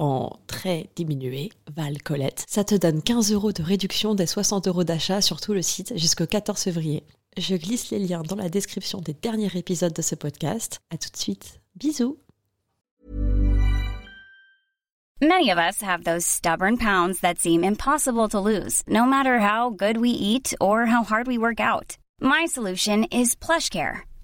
en très diminué, Val Colette. Ça te donne 15 euros de réduction des 60 euros d'achat sur tout le site jusqu'au 14 février. Je glisse les liens dans la description des derniers épisodes de ce podcast. À tout de suite. Bisous. Many of us have those stubborn pounds that seem impossible to lose, no matter how good we eat or how hard we work out. My solution is PlushCare.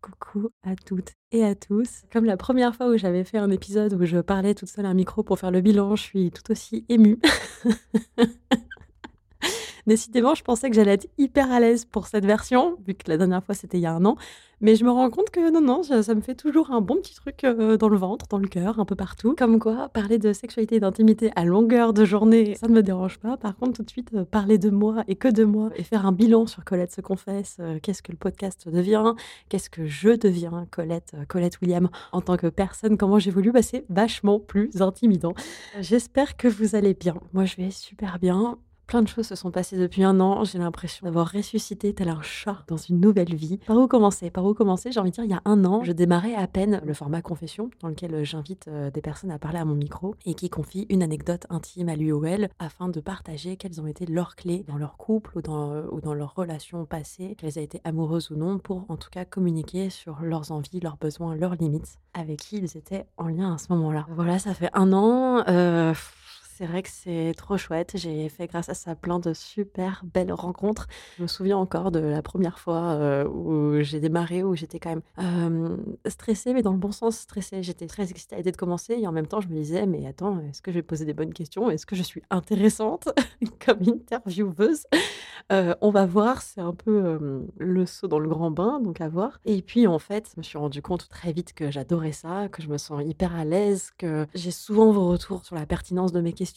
Coucou à toutes et à tous. Comme la première fois où j'avais fait un épisode où je parlais toute seule à un micro pour faire le bilan, je suis tout aussi émue. Décidément, je pensais que j'allais être hyper à l'aise pour cette version, vu que la dernière fois c'était il y a un an. Mais je me rends compte que non, non, ça, me fait toujours un bon petit truc euh, dans le ventre, dans le cœur, un peu partout. Comme quoi, parler de sexualité et d'intimité à longueur de journée, ça ne me dérange pas. Par contre, tout de suite, euh, parler de moi et que de moi et faire un bilan sur Colette se confesse, euh, qu'est-ce que le podcast devient, qu'est-ce que je deviens, Colette, Colette William, en tant que personne, comment j'évolue, bah, c'est vachement plus intimidant. J'espère que vous allez bien. Moi, je vais super bien. Plein de choses se sont passées depuis un an. J'ai l'impression d'avoir ressuscité tel un chat dans une nouvelle vie. Par où commencer? Par où commencer? J'ai envie de dire, il y a un an, je démarrais à peine le format confession, dans lequel euh, j'invite euh, des personnes à parler à mon micro et qui confient une anecdote intime à lui ou afin de partager quelles ont été leurs clés dans leur couple ou dans, euh, ou dans leur relation passée, qu'elles aient été amoureuses ou non, pour en tout cas communiquer sur leurs envies, leurs besoins, leurs limites, avec qui ils étaient en lien à ce moment-là. Voilà, ça fait un an. C'est vrai que c'est trop chouette. J'ai fait grâce à ça plein de super belles rencontres. Je me souviens encore de la première fois euh, où j'ai démarré, où j'étais quand même stressée, mais dans le bon sens stressée. J'étais très excitée à l'idée de commencer et en même temps, je me disais, mais attends, est-ce que je vais poser des bonnes questions? Est-ce que je suis intéressante comme intervieweuse? Euh, On va voir, c'est un peu le saut dans le grand bain, donc à voir. Et puis en fait, je me suis rendu compte très vite que j'adorais ça, que je me sens hyper à l'aise, que j'ai souvent vos retours sur la pertinence de mes questions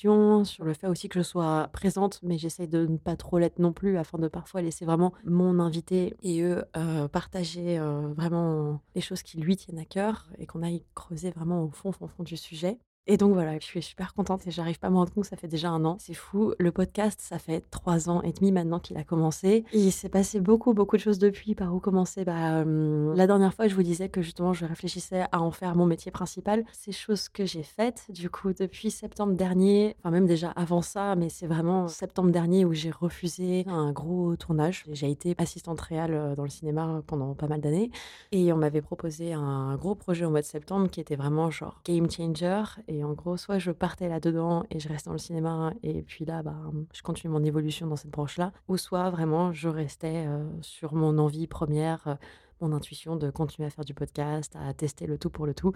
sur le fait aussi que je sois présente, mais j'essaye de ne pas trop l'être non plus, afin de parfois laisser vraiment mon invité et eux euh, partager euh, vraiment les choses qui lui tiennent à cœur et qu'on aille creuser vraiment au fond, fond, fond du sujet. Et donc voilà, je suis super contente et j'arrive pas à me rendre compte que ça fait déjà un an. C'est fou. Le podcast, ça fait trois ans et demi maintenant qu'il a commencé. il s'est passé beaucoup, beaucoup de choses depuis. Par où commencer bah, hum, La dernière fois, je vous disais que justement, je réfléchissais à en faire mon métier principal. C'est chose que j'ai faite. Du coup, depuis septembre dernier, enfin même déjà avant ça, mais c'est vraiment septembre dernier où j'ai refusé un gros tournage. J'ai été assistante réelle euh, dans le cinéma pendant pas mal d'années. Et on m'avait proposé un gros projet au mois de septembre qui était vraiment genre game changer. En gros, soit je partais là-dedans et je restais dans le cinéma, et puis là, bah, je continue mon évolution dans cette branche-là, ou soit vraiment je restais euh, sur mon envie première, euh, mon intuition de continuer à faire du podcast, à tester le tout pour le tout.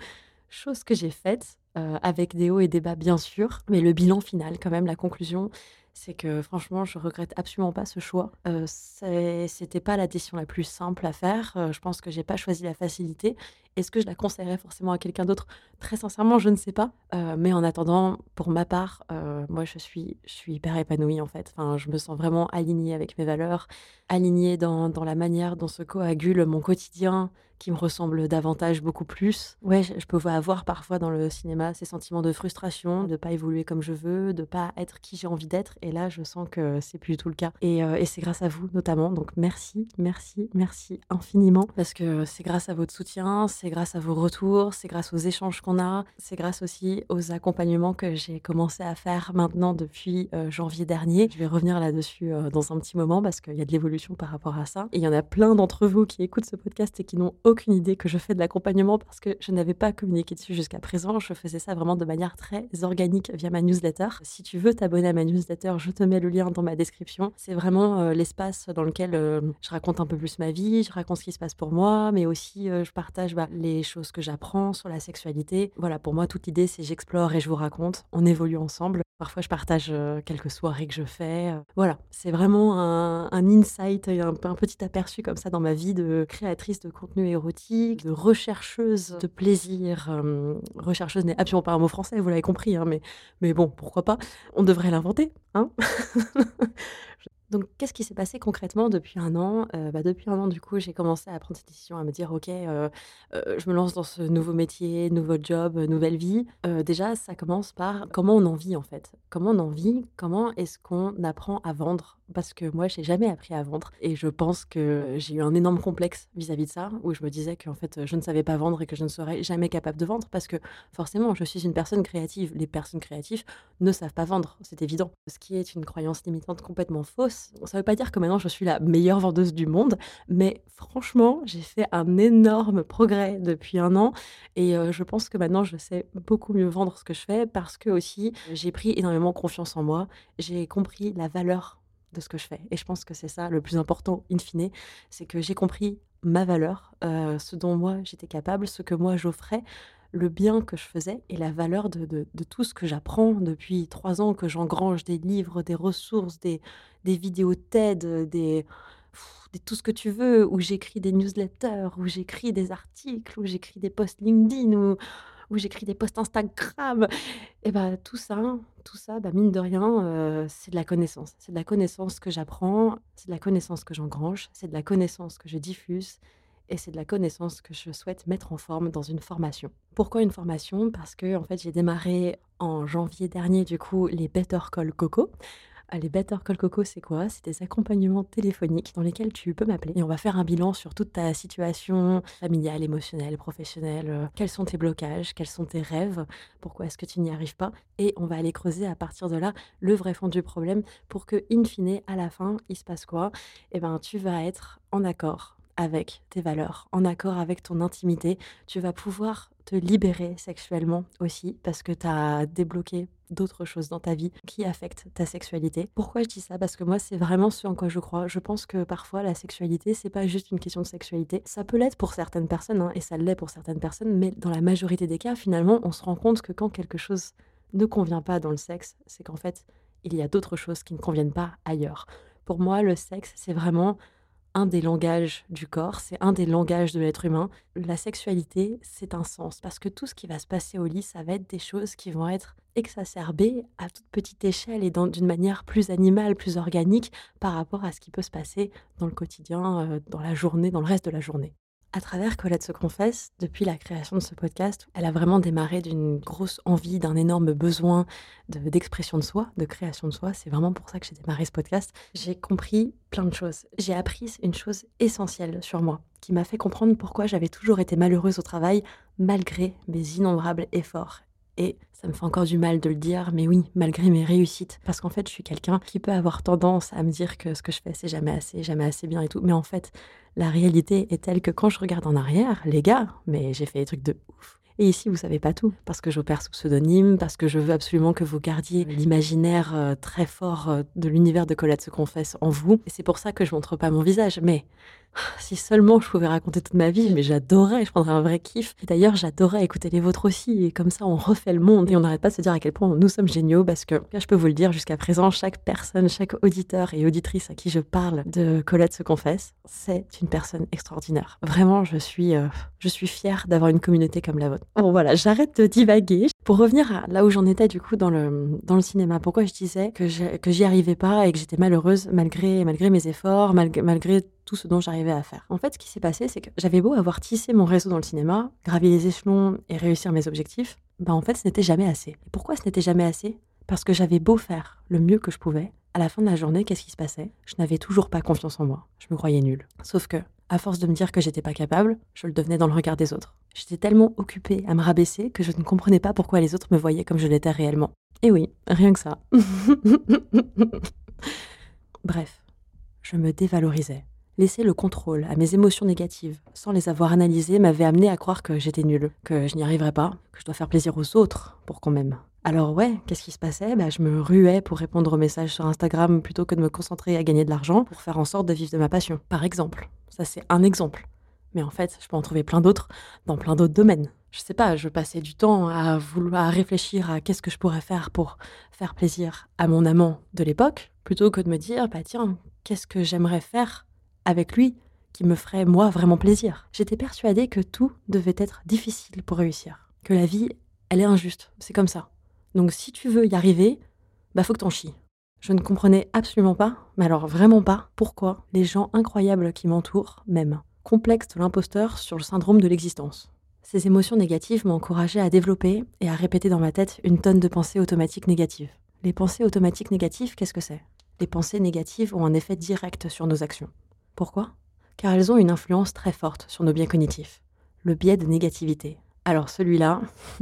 Chose que j'ai faite, euh, avec des hauts et des bas bien sûr, mais le bilan final, quand même, la conclusion, c'est que franchement, je regrette absolument pas ce choix. Euh, C'était pas la décision la plus simple à faire. je pense que j'ai pas choisi la facilité est-ce que je la conseillerais forcément à quelqu'un d'autre? Très sincèrement, je ne sais pas. Euh, mais en attendant, pour ma part, euh, moi, je suis, je suis hyper épanouie en fait. Enfin, je me sens vraiment alignée avec mes valeurs, alignée dans, dans la manière dont se coagule mon quotidien, qui me ressemble davantage beaucoup plus. Ouais, je, peux avoir parfois dans le cinéma ces sentiments de frustration, de pas évoluer comme je veux, de pas être qui j'ai envie d'être. Et là, je sens que c'est plus du tout le cas. Et, euh, et c'est grâce à vous notamment. Donc merci, merci, merci infiniment parce que c'est grâce à votre soutien, c'est c'est grâce à vos retours, c'est grâce aux échanges qu'on a, c'est grâce aussi aux accompagnements que j'ai commencé à faire maintenant depuis euh, janvier dernier. Je vais revenir là-dessus euh, dans un petit moment parce qu'il y a de l'évolution par rapport à ça. Et il y en a plein d'entre vous qui écoutent ce podcast et qui n'ont aucune idée que je fais de l'accompagnement parce que je n'avais pas communiqué dessus jusqu'à présent. Je faisais ça vraiment de manière très organique via ma newsletter. Si tu veux t'abonner à ma newsletter, je te mets le lien dans ma description. C'est vraiment euh, l'espace dans lequel je raconte un peu plus ma vie, je raconte ce qui se passe pour moi, mais aussi je partage bah, les choses que j'apprends sur la sexualité. Voilà, pour moi, toute l'idée, c'est j'explore et je vous raconte. On évolue ensemble. Parfois, je partage quelques soirées que je fais. Voilà, c'est vraiment un, insight, un, petit aperçu comme ça dans ma vie de créatrice de contenu érotique, de rechercheuse de plaisir. rechercheuse n'est absolument pas un mot français, vous l'avez compris, hein, mais, mais bon, pourquoi pas? On devrait l'inventer, hein? Donc, qu'est-ce qui s'est passé concrètement depuis un an? Euh, bah, Depuis un an, du coup, j'ai commencé à prendre cette décision, à me dire, OK, euh, euh, je me lance dans ce nouveau métier, nouveau job, nouvelle vie. déjà, ça commence par comment on en vit, en fait. Comment on en vit? Comment est-ce qu'on apprend à vendre? Parce que moi, j'ai jamais appris à vendre. Et je pense que j'ai eu un énorme complexe vis-à-vis de ça, où je me disais qu'en fait, je ne savais pas vendre et que je ne serais jamais capable de vendre. Parce que forcément, je suis une personne créative. Les personnes créatives ne savent pas vendre, c'est évident. Ce qui est une croyance limitante complètement fausse ça ne veut pas dire que maintenant je suis la meilleure vendeuse du monde, mais franchement, j'ai fait un énorme progrès depuis un an et euh, je pense que maintenant je sais beaucoup mieux vendre ce que je fais parce que aussi j'ai pris énormément confiance en moi, j'ai compris la valeur de ce que je fais. Et je pense que c'est ça le plus important, in fine, c'est que j'ai compris ma valeur, euh, ce dont moi j'étais capable, ce que moi j'offrais, le bien que je faisais et la valeur de, tout ce que j'apprends depuis trois ans, que j'engrange des livres, des ressources, des, des vidéos TED, des, tout ce que tu veux, où j'écris des newsletters, où j'écris des articles, où j'écris des posts LinkedIn, où, où j'écris des posts Instagram. Et bah tout ça, tout ça, bah, mine de rien, euh, c'est de la connaissance. C'est de la connaissance que j'apprends, c'est de la connaissance que j'engrange, c'est de la connaissance que je diffuse, et c'est de la connaissance que je souhaite mettre en forme dans une formation. Pourquoi une formation? Parce que en fait, j'ai démarré en janvier dernier du coup les Better Call Coco. Les Better Call Coco, c'est quoi? C'est des accompagnements téléphoniques dans lesquels tu peux m'appeler et on va faire un bilan sur toute ta situation familiale, émotionnelle, professionnelle. Euh, quels sont tes blocages Quels sont tes rêves Pourquoi est-ce que tu n'y arrives pas? Et on va aller creuser à partir de là le vrai fond du problème pour que, in fine, à la fin, il se passe quoi? Eh ben, tu vas être en accord avec tes valeurs, en accord avec ton intimité. Tu vas pouvoir te libérer sexuellement aussi parce que tu as débloqué d'autres choses dans ta vie qui affectent ta sexualité. Pourquoi je dis ça? Parce que moi, c'est vraiment ce en quoi je crois. Je pense que parfois, la sexualité, c'est pas juste une question de sexualité. Ça peut l'être pour certaines personnes, hein, et ça l'est pour certaines personnes, mais dans la majorité des cas, finalement, on se rend compte que quand quelque chose ne convient pas dans le sexe, c'est qu'en fait, il y a d'autres choses qui ne conviennent pas ailleurs. Pour moi, le sexe, c'est vraiment un des langages du corps, c'est un des langages de l'être humain. La sexualité, c'est un sens, parce que tout ce qui va se passer au lit, ça va être des choses qui vont être exacerbées à toute petite échelle et d'une manière plus animale, plus organique par rapport à ce qui peut se passer dans le quotidien, euh, dans la journée, dans le reste de la journée à travers Colette se confesse, depuis la création de ce podcast, elle a vraiment démarré d'une grosse envie, d'un énorme besoin d'expression de, soi, de création de soi. C'est vraiment pour ça que j'ai démarré ce podcast. J'ai compris plein de choses. J'ai appris une chose essentielle sur moi, qui m'a fait comprendre pourquoi j'avais toujours été malheureuse au travail, malgré mes innombrables efforts et ça me fait encore du mal de le dire, mais oui, malgré mes réussites. Parce qu'en fait, je suis quelqu'un qui peut avoir tendance à me dire que ce que je fais, c'est jamais assez, jamais assez bien et tout. Mais en fait, la réalité est telle que quand je regarde en arrière, les gars, mais j'ai fait des trucs de ouf. Et ici, vous savez pas tout, parce que j'opère sous pseudonyme, parce que je veux absolument que vous gardiez l'imaginaire euh, très fort euh, de l'univers de Colette se confesse en vous. Et c'est pour ça que je montre pas mon visage. Mais si seulement je pouvais raconter toute ma vie, mais j'adorais, je prendrais un vrai kiff. D'ailleurs, j'adorais écouter les vôtres aussi, et comme ça, on refait le monde, et on n'arrête pas de se dire à quel point nous sommes géniaux, parce que, je peux vous le dire, jusqu'à présent, chaque personne, chaque auditeur et auditrice à qui je parle de Colette se confesse, c'est une personne extraordinaire. Vraiment, je suis, euh, je suis fière d'avoir une communauté comme la vôtre. Bon, voilà, j'arrête de divaguer. Pour revenir à là où j'en étais, du coup, dans le, dans le cinéma, pourquoi je disais que j'y arrivais pas et que j'étais malheureuse malgré, malgré mes efforts, malgré, malgré tout ce dont j'arrivais à faire. En fait, ce qui s'est passé, c'est que j'avais beau avoir tissé mon réseau dans le cinéma, gravi les échelons et réussir mes objectifs, bah en fait, ce n'était jamais assez. Et pourquoi ce n'était jamais assez? Parce que j'avais beau faire le mieux que je pouvais, à la fin de la journée, qu'est-ce qui se passait? Je n'avais toujours pas confiance en moi. Je me croyais nulle. Sauf que, À force de me dire que j'étais pas capable, je le devenais dans le regard des autres. J'étais tellement occupée à me rabaisser que je ne comprenais pas pourquoi les autres me voyaient comme je l'étais réellement. Et oui, rien que ça. Bref, je me dévalorisais. Laisser le contrôle à mes émotions négatives sans les avoir analysées m'avait amené à croire que j'étais nulle, que je n'y arriverais pas, que je dois faire plaisir aux autres pour qu'on m'aime. Alors ouais, qu'est-ce qui se passait? Bah, Je me ruais pour répondre aux messages sur Instagram plutôt que de me concentrer à gagner de l'argent pour faire en sorte de vivre de ma passion. Par exemple. Ça c'est un exemple. Mais en fait, je peux en trouver plein d'autres dans plein d'autres domaines. Je sais pas, je passais du temps à vouloir réfléchir à qu'est-ce que je pourrais faire pour faire plaisir à mon amant de l'époque, plutôt que de me dire, bah tiens, qu'est-ce que j'aimerais faire avec lui qui me ferait moi vraiment plaisir. J'étais persuadée que tout devait être difficile pour réussir, que la vie, elle est injuste, c'est comme ça. Donc si tu veux y arriver, bah faut que t'en chies. Je ne comprenais absolument pas, mais alors vraiment pas, pourquoi les gens incroyables qui m'entourent m'aiment. Complexe de l'imposteur sur le syndrome de l'existence. Ces émotions négatives m'ont encouragé à développer et à répéter dans ma tête une tonne de pensées automatiques négatives. Les pensées automatiques négatives, qu'est-ce que c'est? Les pensées négatives ont un effet direct sur nos actions. Pourquoi? Car elles ont une influence très forte sur nos biens cognitifs. Le biais de négativité. Alors celui-là,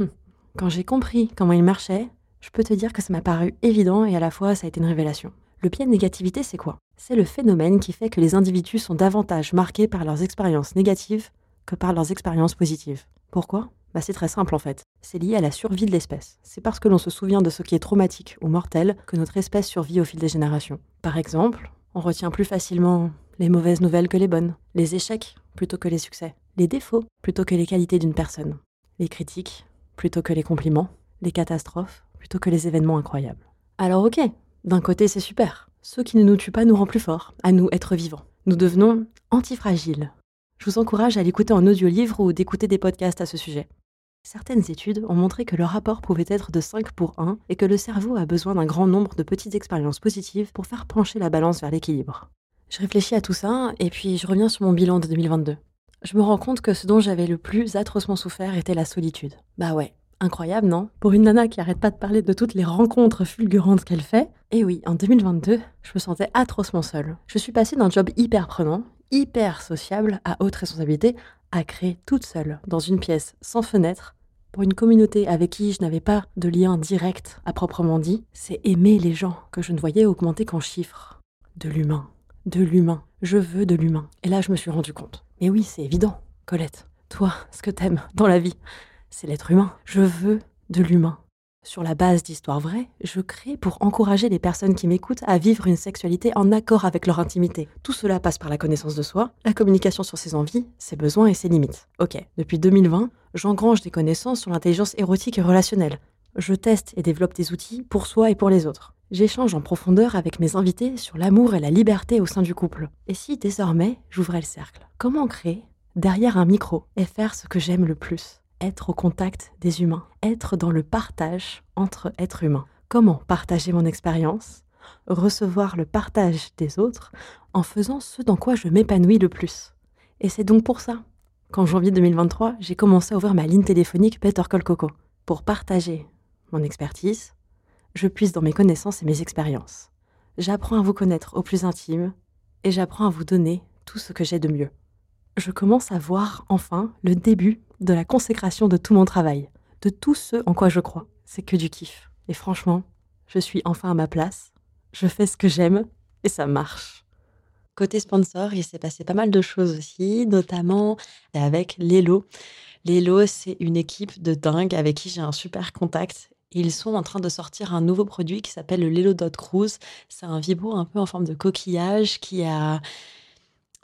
Quand j'ai compris comment il marchait, je peux te dire que ça m'a paru évident et à la fois ça a été une révélation. Le pied de négativité, c'est quoi? C'est le phénomène qui fait que les individus sont davantage marqués par leurs expériences négatives que par leurs expériences positives. Pourquoi? Bah C'est très simple en fait. C'est lié à la survie de l'espèce. C'est parce que l'on se souvient de ce qui est traumatique ou mortel que notre espèce survit au fil des générations. Par exemple, on retient plus facilement les mauvaises nouvelles que les bonnes, les échecs plutôt que les succès, les défauts plutôt que les qualités d'une personne, les critiques plutôt que les compliments, les catastrophes plutôt que les événements incroyables. Alors ok, d'un côté c'est super. Ce qui ne nous tue pas nous rend plus forts, à nous être vivants. Nous devenons antifragiles. Je vous encourage à l'écouter en audio-livre ou d'écouter des podcasts à ce sujet. Certaines études ont montré que le rapport pouvait être de 5 pour 1 et que le cerveau a besoin d'un grand nombre de petites expériences positives pour faire pencher la balance vers l'équilibre. Je réfléchis à tout ça et puis je reviens sur mon bilan de 2022 je me rends compte que ce dont j'avais le plus atrocement souffert était la solitude. Bah ouais, incroyable, non? Pour une nana qui arrête pas de parler de toutes les rencontres fulgurantes qu'elle fait. Et oui, en 2022, je me sentais atrocement seule. Je suis passée d'un job hyper prenant, hyper sociable, à haute responsabilité, à créer toute seule, dans une pièce sans fenêtre, pour une communauté avec qui je n'avais pas de lien direct à proprement dit. C'est aimer les gens que je ne voyais augmenter qu'en chiffres. De l'humain. De l'humain. Je veux de l'humain. Et là, je me suis rendu compte. Mais oui, c'est évident, Colette. Toi, ce que t'aimes dans la vie, c'est l'être humain. Je veux de l'humain. Sur la base d'histoires vraies, je crée pour encourager les personnes qui m'écoutent à vivre une sexualité en accord avec leur intimité. Tout cela passe par la connaissance de soi, la communication sur ses envies, ses besoins et ses limites. Ok, depuis 2020, j'engrange des connaissances sur l'intelligence érotique et relationnelle. Je teste et développe des outils pour soi et pour les autres. J'échange en profondeur avec mes invités sur l'amour et la liberté au sein du couple. Et si désormais j'ouvrais le cercle Comment créer derrière un micro et faire ce que j'aime le plus? Être au contact des humains, être dans le partage entre êtres humains. Comment partager mon expérience Recevoir le partage des autres en faisant ce dans quoi je m'épanouis le plus? Et c'est donc pour ça qu'en janvier 2023, j'ai commencé à ouvrir ma ligne téléphonique Better Call Coco pour partager mon expertise, je puise dans mes connaissances et mes expériences. J'apprends à vous connaître au plus intime et j'apprends à vous donner tout ce que j'ai de mieux. Je commence à voir enfin le début de la consécration de tout mon travail, de tout ce en quoi je crois. C'est que du kiff. Et franchement, je suis enfin à ma place, je fais ce que j'aime et ça marche. Côté sponsor, il s'est passé pas mal de choses aussi, notamment avec Lelo. Lelo, c'est une équipe de dingue avec qui j'ai un super contact ils sont en train de sortir un nouveau produit qui s'appelle le Lelo Dot Cruise. C'est un vibro un peu en forme de coquillage qui a,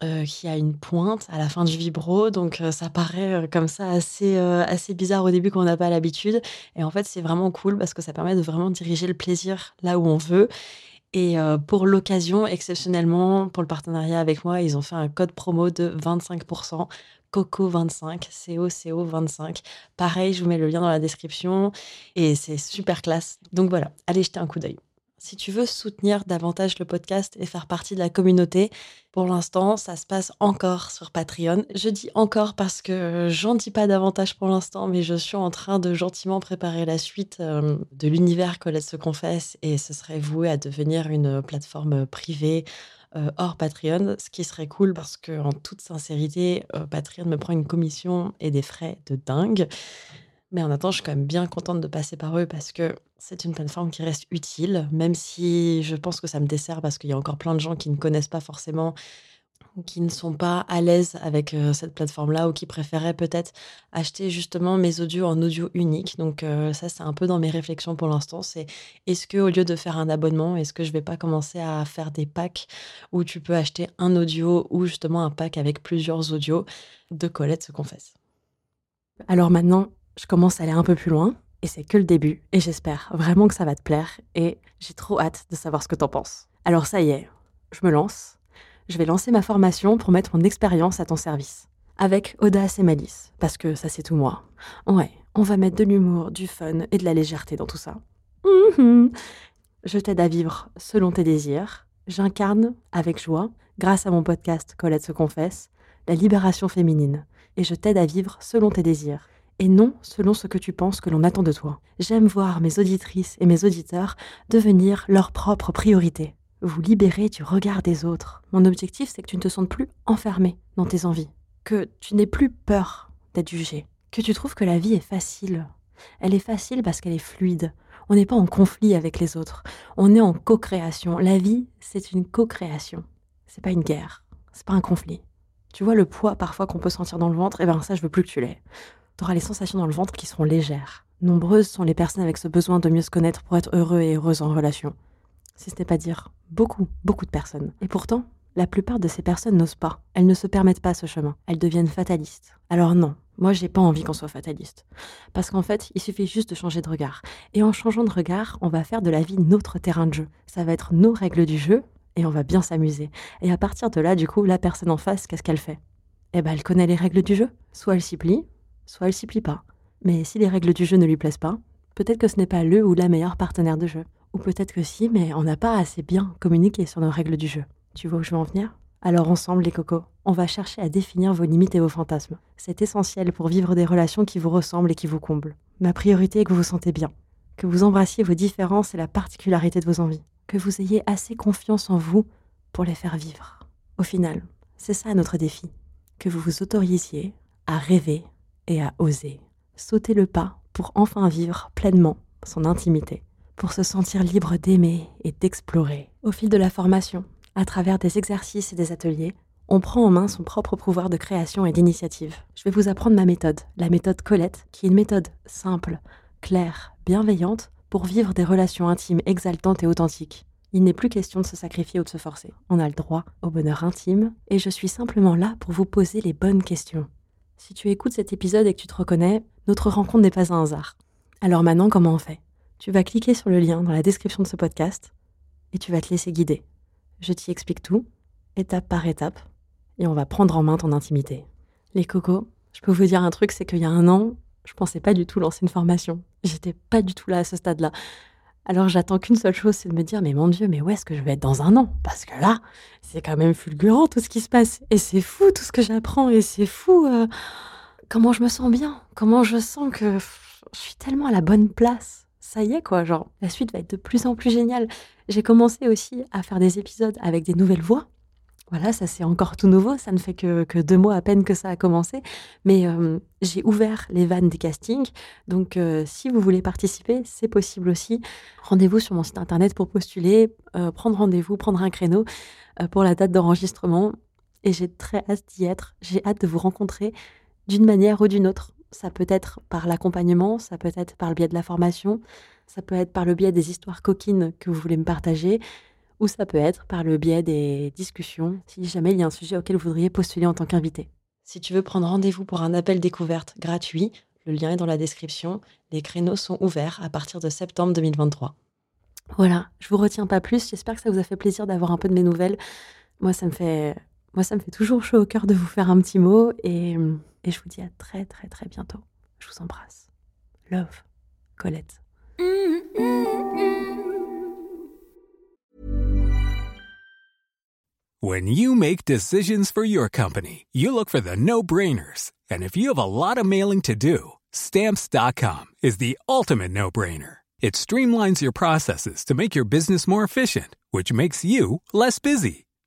euh, qui a une pointe à la fin du vibro. Donc euh, ça paraît euh, comme ça assez, assez bizarre au début qu'on n'a pas l'habitude. Et en fait, c'est vraiment cool parce que ça permet de vraiment diriger le plaisir là où on veut. Et pour l'occasion, exceptionnellement, pour le partenariat avec moi, ils ont fait un code promo de 25% Coco25, COCO25. Pareil, je vous mets le lien dans la description et c'est super classe. Donc voilà, allez jeter un coup d'œil. Si tu veux soutenir davantage le podcast et faire partie de la communauté, pour l'instant, ça se passe encore sur Patreon. Je dis encore parce que j'en dis pas davantage pour l'instant, mais je suis en train de gentiment préparer la suite euh, de l'univers Colette se confesse et ce serait voué à devenir une plateforme privée euh, hors Patreon, ce qui serait cool parce que, en toute sincérité, euh, Patreon me prend une commission et des frais de dingue. Mais en attendant, je suis quand même bien contente de passer par eux parce que c'est une plateforme qui reste utile, même si je pense que ça me dessert parce qu'il y a encore plein de gens qui ne connaissent pas forcément qui ne sont pas à l'aise avec cette plateforme-là ou qui préféraient peut-être acheter justement mes audios en audio unique. Donc ça, c'est un peu dans mes réflexions pour l'instant. C'est est-ce que au lieu de faire un abonnement, est-ce que je vais pas commencer à faire des packs où tu peux acheter un audio ou justement un pack avec plusieurs audios de Colette se confesse. Alors maintenant, je commence à aller un peu plus loin. Et c'est que le début, et j'espère vraiment que ça va te plaire, et j'ai trop hâte de savoir ce que t'en penses. Alors ça y est, je me lance, je vais lancer ma formation pour mettre mon expérience à ton service. Avec audace et malice, parce que ça c'est tout moi. Ouais, on va mettre de l'humour, du fun et de la légèreté dans tout ça. Mhm. Je t'aide à vivre selon tes désirs. J'incarne avec joie, grâce à mon podcast Colette se confesse, la libération féminine. Et je t'aide à vivre selon tes désirs, et non selon ce que tu penses que l'on attend de toi. J'aime voir mes auditrices et mes auditeurs devenir leur propre priorité vous libérer du regard des autres. Mon objectif, c'est que tu ne te sentes plus enfermé dans tes envies, que tu n'aies plus peur d'être jugé, que tu trouves que la vie est facile. Elle est facile parce qu'elle est fluide. On n'est pas en conflit avec les autres. On est en co-création. La vie, c'est une co-création. C'est pas une guerre. C'est pas un conflit. Tu vois le poids parfois qu'on peut sentir dans le ventre? Eh bien ça, je veux plus que tu l'aies. Tu auras les sensations dans le ventre qui seront légères. Nombreuses sont les personnes avec ce besoin de mieux se connaître pour être heureux et heureuses en relation si ce n'est pas dire beaucoup, beaucoup de personnes. Et pourtant, la plupart de ces personnes n'osent pas. Elles ne se permettent pas ce chemin. Elles deviennent fatalistes. Alors non, moi j'ai pas envie qu'on soit fataliste. Parce qu'en fait, il suffit juste de changer de regard. Et en changeant de regard, on va faire de la vie notre terrain de jeu. Ça va être nos règles du jeu et on va bien s'amuser. Et à partir de là, du coup, la personne en face, qu'est-ce qu'elle fait? Eh ben, elle connaît les règles du jeu. Soit elle s'y plie, soit elle s'y plie pas. Mais si les règles du jeu ne lui plaisent pas, peut-être que ce n'est pas le ou la meilleure partenaire de jeu. Ou peut-être que si, mais on n'a pas assez bien communiqué sur nos règles du jeu. Tu vois où je veux en venir? Alors ensemble, les cocos, on va chercher à définir vos limites et vos fantasmes. C'est essentiel pour vivre des relations qui vous ressemblent et qui vous comblent. Ma priorité est que vous vous sentez bien, que vous embrassiez vos différences et la particularité de vos envies, que vous ayez assez confiance en vous pour les faire vivre. Au final, c'est ça notre défi, que vous vous autorisiez à rêver et à oser, sauter le pas pour enfin vivre pleinement son intimité pour se sentir libre d'aimer et d'explorer. Au fil de la formation, à travers des exercices et des ateliers, on prend en main son propre pouvoir de création et d'initiative. Je vais vous apprendre ma méthode, la méthode Colette, qui est une méthode simple, claire, bienveillante pour vivre des relations intimes exaltantes et authentiques. Il n'est plus question de se sacrifier ou de se forcer. On a le droit au bonheur intime et je suis simplement là pour vous poser les bonnes questions. Si tu écoutes cet épisode et que tu te reconnais, notre rencontre n'est pas un hasard. Alors maintenant, comment on fait? Tu vas cliquer sur le lien dans la description de ce podcast et tu vas te laisser guider. Je t'y explique tout, étape par étape, et on va prendre en main ton intimité. Les cocos, je peux vous dire un truc, c'est qu'il y a un an, je pensais pas du tout lancer une formation. J'étais pas du tout là à ce stade-là. Alors j'attends qu'une seule chose, c'est de me dire, mais mon Dieu, mais où est-ce que je vais être dans un an? Parce que là, c'est quand même fulgurant tout ce qui se passe. Et c'est fou tout ce que j'apprends, et c'est fou euh, comment je me sens bien, comment je sens que je suis tellement à la bonne place ça y est, quoi, genre, la suite va être de plus en plus géniale. J'ai commencé aussi à faire des épisodes avec des nouvelles voix. Voilà, ça c'est encore tout nouveau, ça ne fait que, deux mois à peine que ça a commencé. Mais euh, j'ai ouvert les vannes des castings. Donc euh, si vous voulez participer, c'est possible aussi. Rendez-vous sur mon site internet pour postuler, euh, prendre rendez-vous, prendre un créneau pour la date d'enregistrement. Et j'ai très hâte d'y être. J'ai hâte de vous rencontrer d'une manière ou d'une autre. Ça peut être par l'accompagnement, ça peut être par le biais de la formation, ça peut être par le biais des histoires coquines que vous voulez me partager, ou ça peut être par le biais des discussions, si jamais il y a un sujet auquel vous voudriez postuler en tant qu'invité. Si tu veux prendre rendez-vous pour un appel découverte gratuit, le lien est dans la description. Les créneaux sont ouverts à partir de septembre 2023. Voilà, je vous retiens pas plus. J'espère que ça vous a fait plaisir d'avoir un peu de mes nouvelles. Moi, ça me fait, moi, ça me fait toujours chaud au cœur de vous faire un petit mot et et je vous dis à très très très bientôt. Je vous embrasse. Love, Colette. When you make decisions for your company, you look for the no-brainers. And if you have a lot of mailing to do, stamps.com is the ultimate no-brainer. It streamlines your processes to make your business more efficient, which makes you less busy.